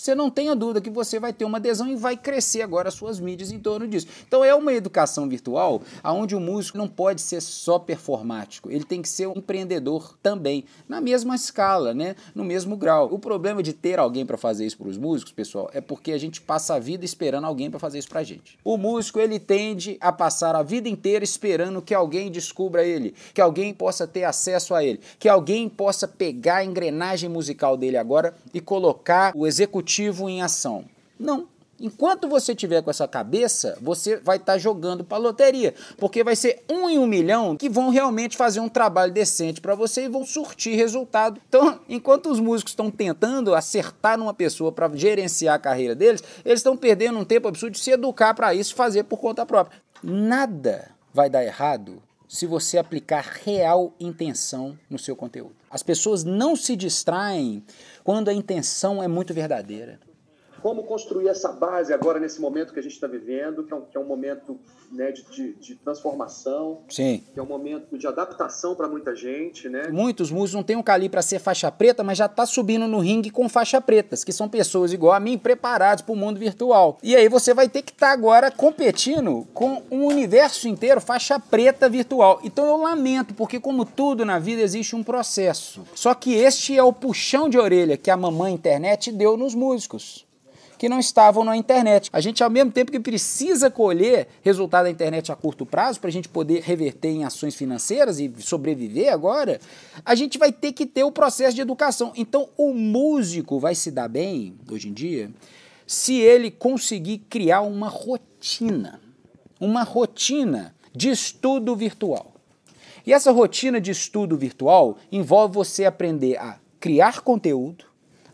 você não tenha dúvida que você vai ter uma adesão e vai crescer agora as suas mídias em torno disso. Então é uma educação virtual onde o músico não pode ser só performático, ele tem que ser um empreendedor também, na mesma escala, né? no mesmo grau. O problema de ter alguém para fazer isso para os músicos, pessoal, é porque a gente passa a vida esperando alguém para fazer isso para a gente. O músico ele tende a passar a vida inteira esperando que alguém descubra ele, que alguém possa ter acesso a ele, que alguém possa pegar a engrenagem musical dele agora e colocar o executivo em ação. Não. Enquanto você tiver com essa cabeça, você vai estar tá jogando para loteria, porque vai ser um em um milhão que vão realmente fazer um trabalho decente para você e vão surtir resultado. Então, enquanto os músicos estão tentando acertar numa pessoa para gerenciar a carreira deles, eles estão perdendo um tempo absurdo de se educar para isso fazer por conta própria. Nada vai dar errado se você aplicar real intenção no seu conteúdo. As pessoas não se distraem quando a intenção é muito verdadeira como construir essa base agora nesse momento que a gente está vivendo, que é um, que é um momento né, de, de, de, transformação, Sim. que é um momento de adaptação para muita gente. Né? Muitos músicos não têm um cali para ser faixa preta, mas já está subindo no ringue com faixa pretas, que são pessoas igual a mim, preparados para o mundo virtual. E aí você vai ter que estar tá agora competindo com um universo inteiro faixa preta virtual. Então eu lamento, porque como tudo na vida existe um processo. Só que este é o puxão de orelha que a mamãe internet deu nos músicos que não estavam na internet. A gente, ao mesmo tempo que precisa colher resultado da internet a curto prazo, para a gente poder reverter em ações financeiras e sobreviver agora, a gente vai ter que ter o processo de educação. Então, o músico vai se dar bem, hoje em dia, se ele conseguir criar uma rotina. Uma rotina de estudo virtual. E essa rotina de estudo virtual envolve você aprender a criar conteúdo,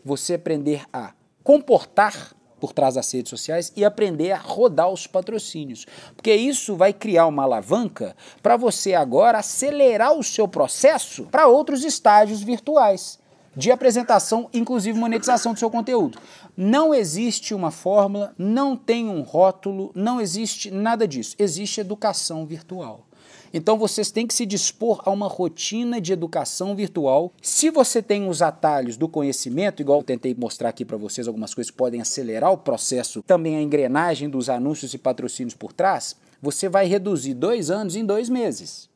você aprender a comportar por trás das redes sociais e aprender a rodar os patrocínios. Porque isso vai criar uma alavanca para você agora acelerar o seu processo para outros estágios virtuais de apresentação, inclusive monetização do seu conteúdo. Não existe uma fórmula, não tem um rótulo, não existe nada disso. Existe educação virtual. Então vocês têm que se dispor a uma rotina de educação virtual. Se você tem os atalhos do conhecimento, igual eu tentei mostrar aqui para vocês algumas coisas que podem acelerar o processo, também a engrenagem dos anúncios e patrocínios por trás, você vai reduzir dois anos em dois meses.